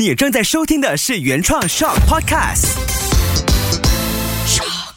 你正在收听的是原创 Shock Podcast。Shock。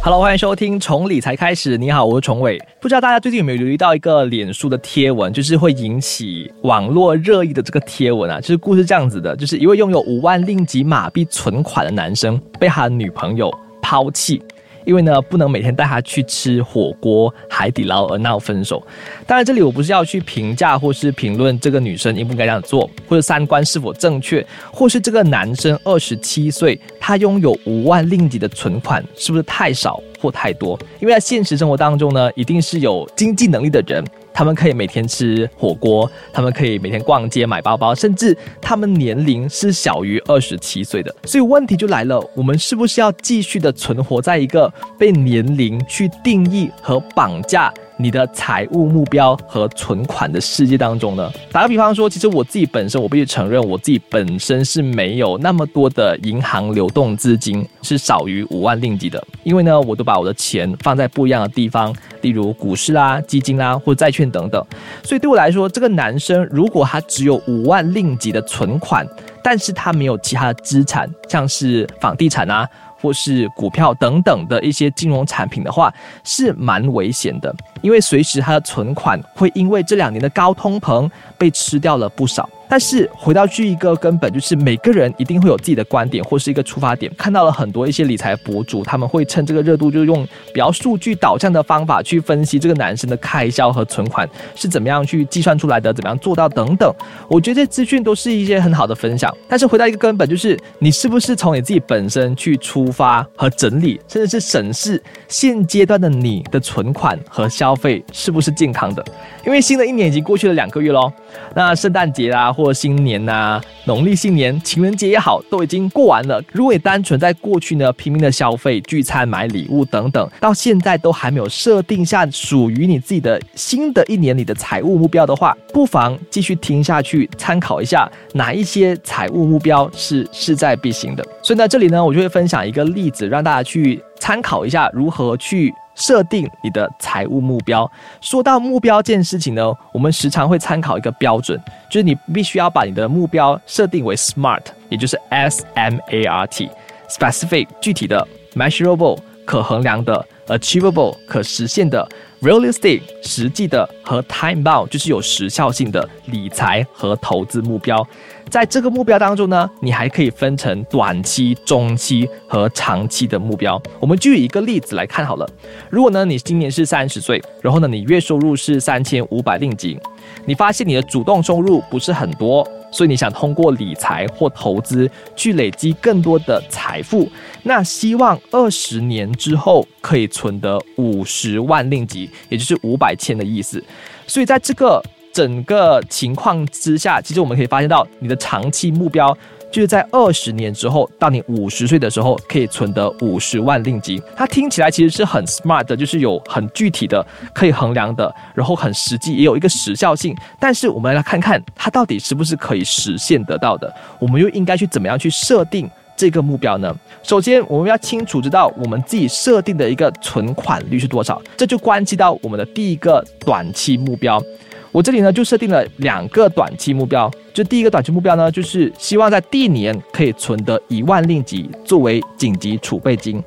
Hello，欢迎收听从理财开始。你好，我是崇伟。不知道大家最近有没有留意到一个脸书的贴文，就是会引起网络热议的这个贴文啊，就是故事这样子的，就是一位拥有五万令吉马币存款的男生被他的女朋友抛弃。因为呢，不能每天带她去吃火锅、海底捞而闹分手。当然，这里我不是要去评价或是评论这个女生应不应该这样做，或者三观是否正确，或是这个男生二十七岁，他拥有五万令吉的存款是不是太少或太多？因为在现实生活当中呢，一定是有经济能力的人。他们可以每天吃火锅，他们可以每天逛街买包包，甚至他们年龄是小于二十七岁的。所以问题就来了，我们是不是要继续的存活在一个被年龄去定义和绑架你的财务目标和存款的世界当中呢？打个比方说，其实我自己本身，我必须承认，我自己本身是没有那么多的银行流动资金，是少于五万令吉的。因为呢，我都把我的钱放在不一样的地方，例如股市啦、基金啦或债券等等。所以对我来说，这个男生如果他只有五万令吉的存款，但是他没有其他的资产，像是房地产啊。或是股票等等的一些金融产品的话，是蛮危险的，因为随时它的存款会因为这两年的高通膨被吃掉了不少。但是回到去一个根本，就是每个人一定会有自己的观点或是一个出发点。看到了很多一些理财博主，他们会趁这个热度，就用比较数据导向的方法去分析这个男生的开销和存款是怎么样去计算出来的，怎么样做到等等。我觉得这资讯都是一些很好的分享。但是回到一个根本，就是你是不是从你自己本身去出发和整理，甚至是审视现阶段的你的存款和消费是不是健康的？因为新的一年已经过去了两个月喽，那圣诞节啊。或过新年呐、农历新年、情人节也好，都已经过完了。如果你单纯在过去呢拼命的消费、聚餐、买礼物等等，到现在都还没有设定下属于你自己的新的一年里的财务目标的话，不妨继续听下去，参考一下哪一些财务目标是势在必行的。所以呢，这里呢，我就会分享一个例子，让大家去参考一下如何去。设定你的财务目标。说到目标这件事情呢，我们时常会参考一个标准，就是你必须要把你的目标设定为 SMART，也就是 S M A R T，specific 具体的，measurable 可衡量的，achievable 可实现的，realistic 实际的和 time bound 就是有时效性的理财和投资目标。在这个目标当中呢，你还可以分成短期、中期和长期的目标。我们就以一个例子来看好了。如果呢，你今年是三十岁，然后呢，你月收入是三千五百令吉，你发现你的主动收入不是很多，所以你想通过理财或投资去累积更多的财富，那希望二十年之后可以存得五十万令吉，也就是五百千的意思。所以在这个整个情况之下，其实我们可以发现到，你的长期目标就是在二十年之后，到你五十岁的时候，可以存得五十万令吉。它听起来其实是很 smart 的，就是有很具体的、可以衡量的，然后很实际，也有一个时效性。但是我们来看看它到底是不是可以实现得到的，我们又应该去怎么样去设定这个目标呢？首先，我们要清楚知道我们自己设定的一个存款率是多少，这就关系到我们的第一个短期目标。我这里呢就设定了两个短期目标，就第一个短期目标呢，就是希望在第一年可以存得一万令吉作为紧急储备金，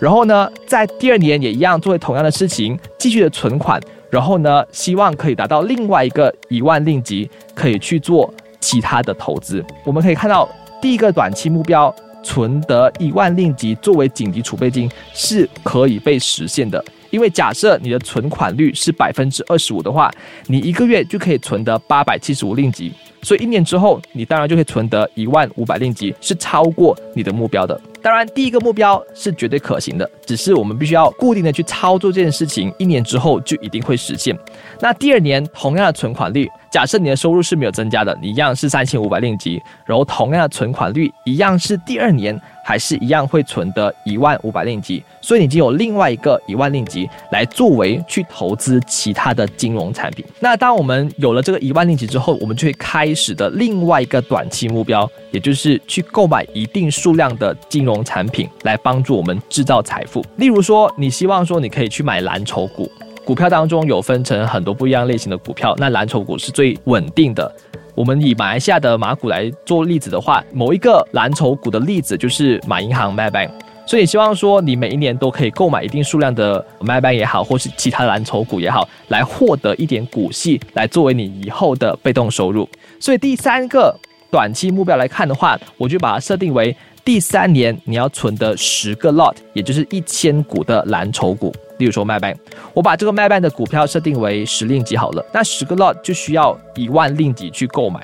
然后呢，在第二年也一样做同样的事情，继续的存款，然后呢，希望可以达到另外一个一万令吉，可以去做其他的投资。我们可以看到第一个短期目标存得一万令吉作为紧急储备金是可以被实现的。因为假设你的存款率是百分之二十五的话，你一个月就可以存得八百七十五令吉，所以一年之后，你当然就可以存得一万五百令吉，是超过你的目标的。当然，第一个目标是绝对可行的，只是我们必须要固定的去操作这件事情，一年之后就一定会实现。那第二年同样的存款率，假设你的收入是没有增加的，你一样是三千五百令吉，然后同样的存款率一样是第二年还是一样会存的一万五百令吉，所以你已经有另外一个一万令吉来作为去投资其他的金融产品。那当我们有了这个一万令吉之后，我们就会开始的另外一个短期目标，也就是去购买一定数量的金融产品来帮助我们制造财富。例如说，你希望说你可以去买蓝筹股，股票当中有分成很多不一样类型的股票，那蓝筹股是最稳定的。我们以马来西亚的马股来做例子的话，某一个蓝筹股的例子就是马银行 m a b a n k 所以希望说你每一年都可以购买一定数量的 m a b a n k 也好，或是其他蓝筹股也好，来获得一点股息，来作为你以后的被动收入。所以第三个短期目标来看的话，我就把它设定为第三年你要存的十个 lot，也就是一千股的蓝筹股。例如说麦班，我把这个麦班的股票设定为十令吉好了，那十个 lot 就需要一万令吉去购买。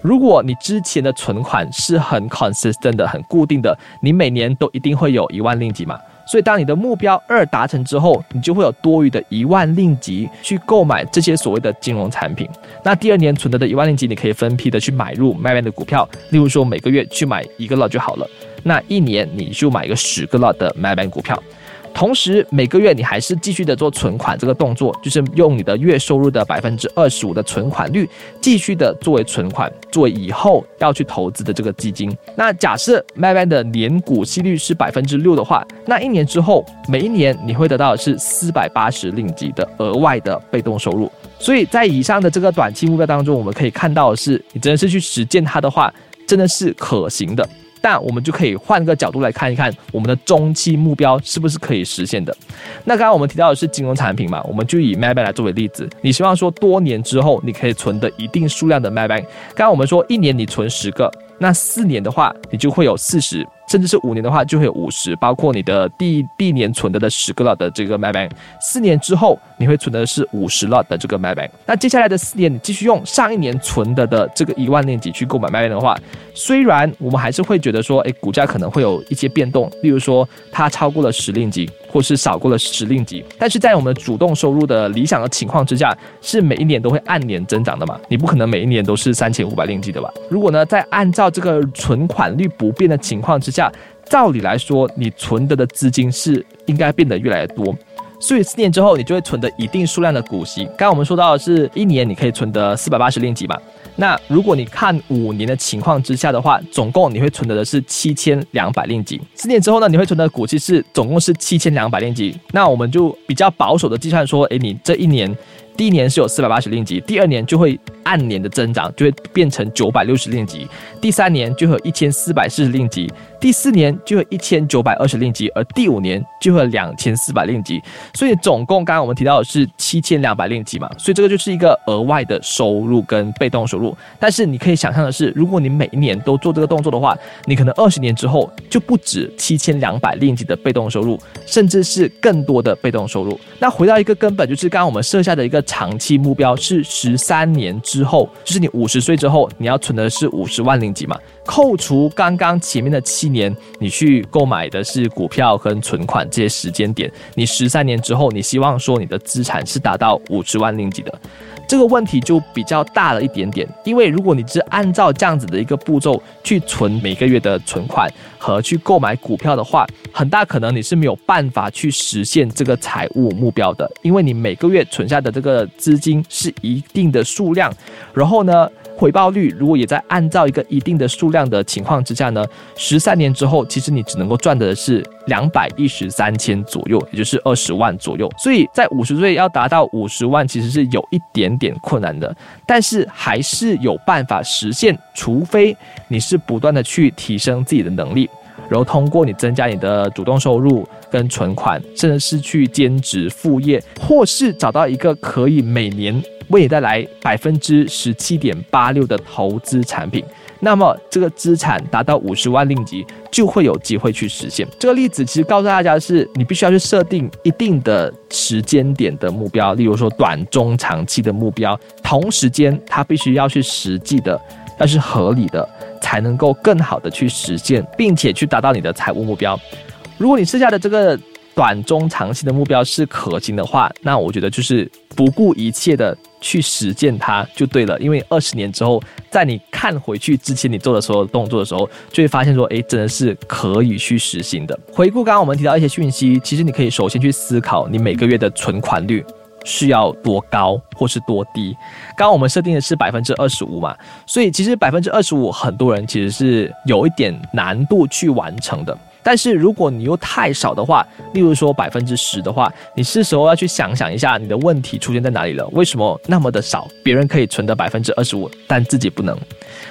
如果你之前的存款是很 consistent 的、很固定的，你每年都一定会有一万令吉嘛。所以当你的目标二达成之后，你就会有多余的一万令吉去购买这些所谓的金融产品。那第二年存得的一万令吉，你可以分批的去买入麦班的股票，例如说每个月去买一个 lot 就好了。那一年你就买一个十个 lot 的麦班股票。同时，每个月你还是继续的做存款这个动作，就是用你的月收入的百分之二十五的存款率，继续的作为存款，作为以后要去投资的这个基金。那假设 Maybank 的年股息率是百分之六的话，那一年之后，每一年你会得到的是四百八十令吉的额外的被动收入。所以在以上的这个短期目标当中，我们可以看到的是，你真的是去实践它的话，真的是可行的。但我们就可以换个角度来看一看，我们的中期目标是不是可以实现的？那刚刚我们提到的是金融产品嘛，我们就以 m a b a n 来作为例子。你希望说多年之后你可以存的一定数量的 m a b a n 刚刚我们说一年你存十个，那四年的话你就会有四十。甚至是五年的话，就会有五十，包括你的第第一年存的的十个 lot 的这个 MyBank，四年之后你会存的是五十 lot 的这个 MyBank。那接下来的四年，你继续用上一年存的的这个一万年级去购买 MyBank 的话，虽然我们还是会觉得说，哎，股价可能会有一些变动，例如说它超过了十令吉，或是少过了十令吉，但是在我们主动收入的理想的情况之下，是每一年都会按年增长的嘛？你不可能每一年都是三千五百令吉的吧？如果呢，在按照这个存款率不变的情况之下，照理来说，你存得的资金是应该变得越来越多，所以四年之后，你就会存得一定数量的股息。刚刚我们说到的是一年你可以存得四百八十令吉嘛？那如果你看五年的情况之下的话，总共你会存得的是七千两百令吉。四年之后呢，你会存的股息是总共是七千两百令吉。那我们就比较保守的计算说，诶，你这一年。第一年是有四百八十令吉，第二年就会按年的增长，就会变成九百六十令吉，第三年就会有一千四百四十令吉，第四年就会一千九百二十令吉，而第五年就会有两千四百令吉。所以总共刚刚我们提到的是七千两百令吉嘛，所以这个就是一个额外的收入跟被动收入。但是你可以想象的是，如果你每一年都做这个动作的话，你可能二十年之后就不止七千两百令吉的被动收入，甚至是更多的被动收入。那回到一个根本，就是刚刚我们设下的一个。长期目标是十三年之后，就是你五十岁之后，你要存的是五十万零几嘛？扣除刚刚前面的七年，你去购买的是股票跟存款这些时间点，你十三年之后，你希望说你的资产是达到五十万零几的。这个问题就比较大了一点点，因为如果你是按照这样子的一个步骤去存每个月的存款和去购买股票的话，很大可能你是没有办法去实现这个财务目标的，因为你每个月存下的这个资金是一定的数量，然后呢？回报率如果也在按照一个一定的数量的情况之下呢，十三年之后，其实你只能够赚的是两百一十三千左右，也就是二十万左右。所以在五十岁要达到五十万，其实是有一点点困难的，但是还是有办法实现，除非你是不断的去提升自己的能力，然后通过你增加你的主动收入跟存款，甚至是去兼职副业，或是找到一个可以每年。为你带来百分之十七点八六的投资产品，那么这个资产达到五十万令吉，就会有机会去实现。这个例子其实告诉大家的是，你必须要去设定一定的时间点的目标，例如说短中长期的目标，同时间它必须要去实际的，要是合理的，才能够更好的去实现，并且去达到你的财务目标。如果你设下的这个。短中长期的目标是可行的话，那我觉得就是不顾一切的去实践它就对了。因为二十年之后，在你看回去之前你做的所有动作的时候，就会发现说，哎，真的是可以去实行的。回顾刚刚我们提到一些讯息，其实你可以首先去思考你每个月的存款率。是要多高或是多低？刚刚我们设定的是百分之二十五嘛，所以其实百分之二十五，很多人其实是有一点难度去完成的。但是如果你又太少的话，例如说百分之十的话，你是时候要去想想一下你的问题出现在哪里了？为什么那么的少？别人可以存的百分之二十五，但自己不能，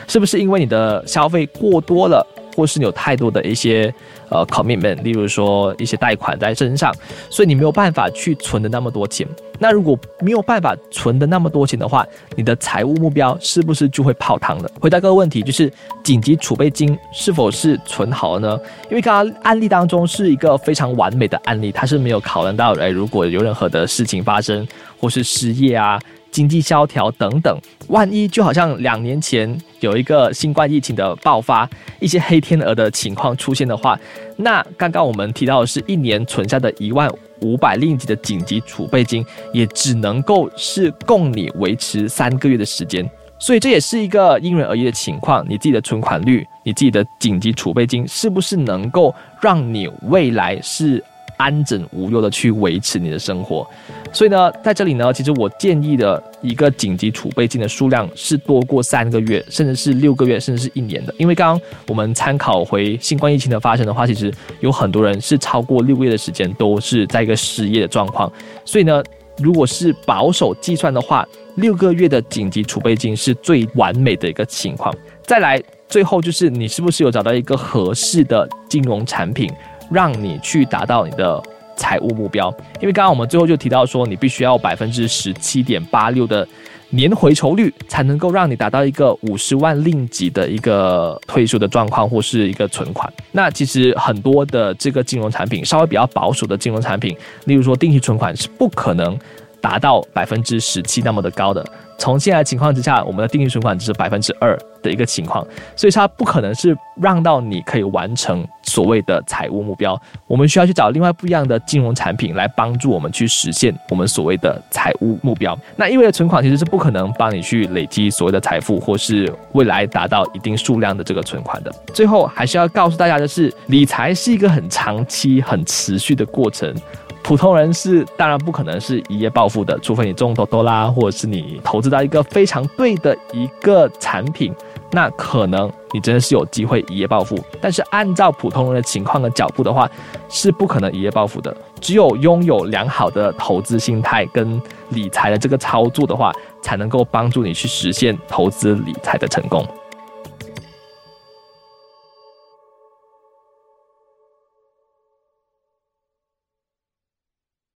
是不是因为你的消费过多了？或是你有太多的一些呃 commitment，例如说一些贷款在身上，所以你没有办法去存的那么多钱。那如果没有办法存的那么多钱的话，你的财务目标是不是就会泡汤了？回答各个问题，就是紧急储备金是否是存好了呢？因为刚刚案例当中是一个非常完美的案例，它是没有考量到，哎，如果有任何的事情发生，或是失业啊。经济萧条等等，万一就好像两年前有一个新冠疫情的爆发，一些黑天鹅的情况出现的话，那刚刚我们提到的是一年存下的一万五百令吉的紧急储备金，也只能够是供你维持三个月的时间，所以这也是一个因人而异的情况。你自己的存款率，你自己的紧急储备金，是不是能够让你未来是？安枕无忧的去维持你的生活，所以呢，在这里呢，其实我建议的一个紧急储备金的数量是多过三个月，甚至是六个月，甚至是一年的。因为刚刚我们参考回新冠疫情的发生的话，其实有很多人是超过六个月的时间都是在一个失业的状况。所以呢，如果是保守计算的话，六个月的紧急储备金是最完美的一个情况。再来，最后就是你是不是有找到一个合适的金融产品？让你去达到你的财务目标，因为刚刚我们最后就提到说，你必须要百分之十七点八六的年回酬率，才能够让你达到一个五十万令吉的一个退休的状况或是一个存款。那其实很多的这个金融产品，稍微比较保守的金融产品，例如说定期存款，是不可能达到百分之十七那么的高的。从现在情况之下，我们的定期存款只是百分之二的一个情况，所以它不可能是让到你可以完成所谓的财务目标。我们需要去找另外不一样的金融产品来帮助我们去实现我们所谓的财务目标。那意味着存款其实是不可能帮你去累积所谓的财富，或是未来达到一定数量的这个存款的。最后还是要告诉大家的是，理财是一个很长期、很持续的过程。普通人是当然不可能是一夜暴富的，除非你中多多啦，或者是你投资到一个非常对的一个产品，那可能你真的是有机会一夜暴富。但是按照普通人的情况的脚步的话，是不可能一夜暴富的。只有拥有良好的投资心态跟理财的这个操作的话，才能够帮助你去实现投资理财的成功。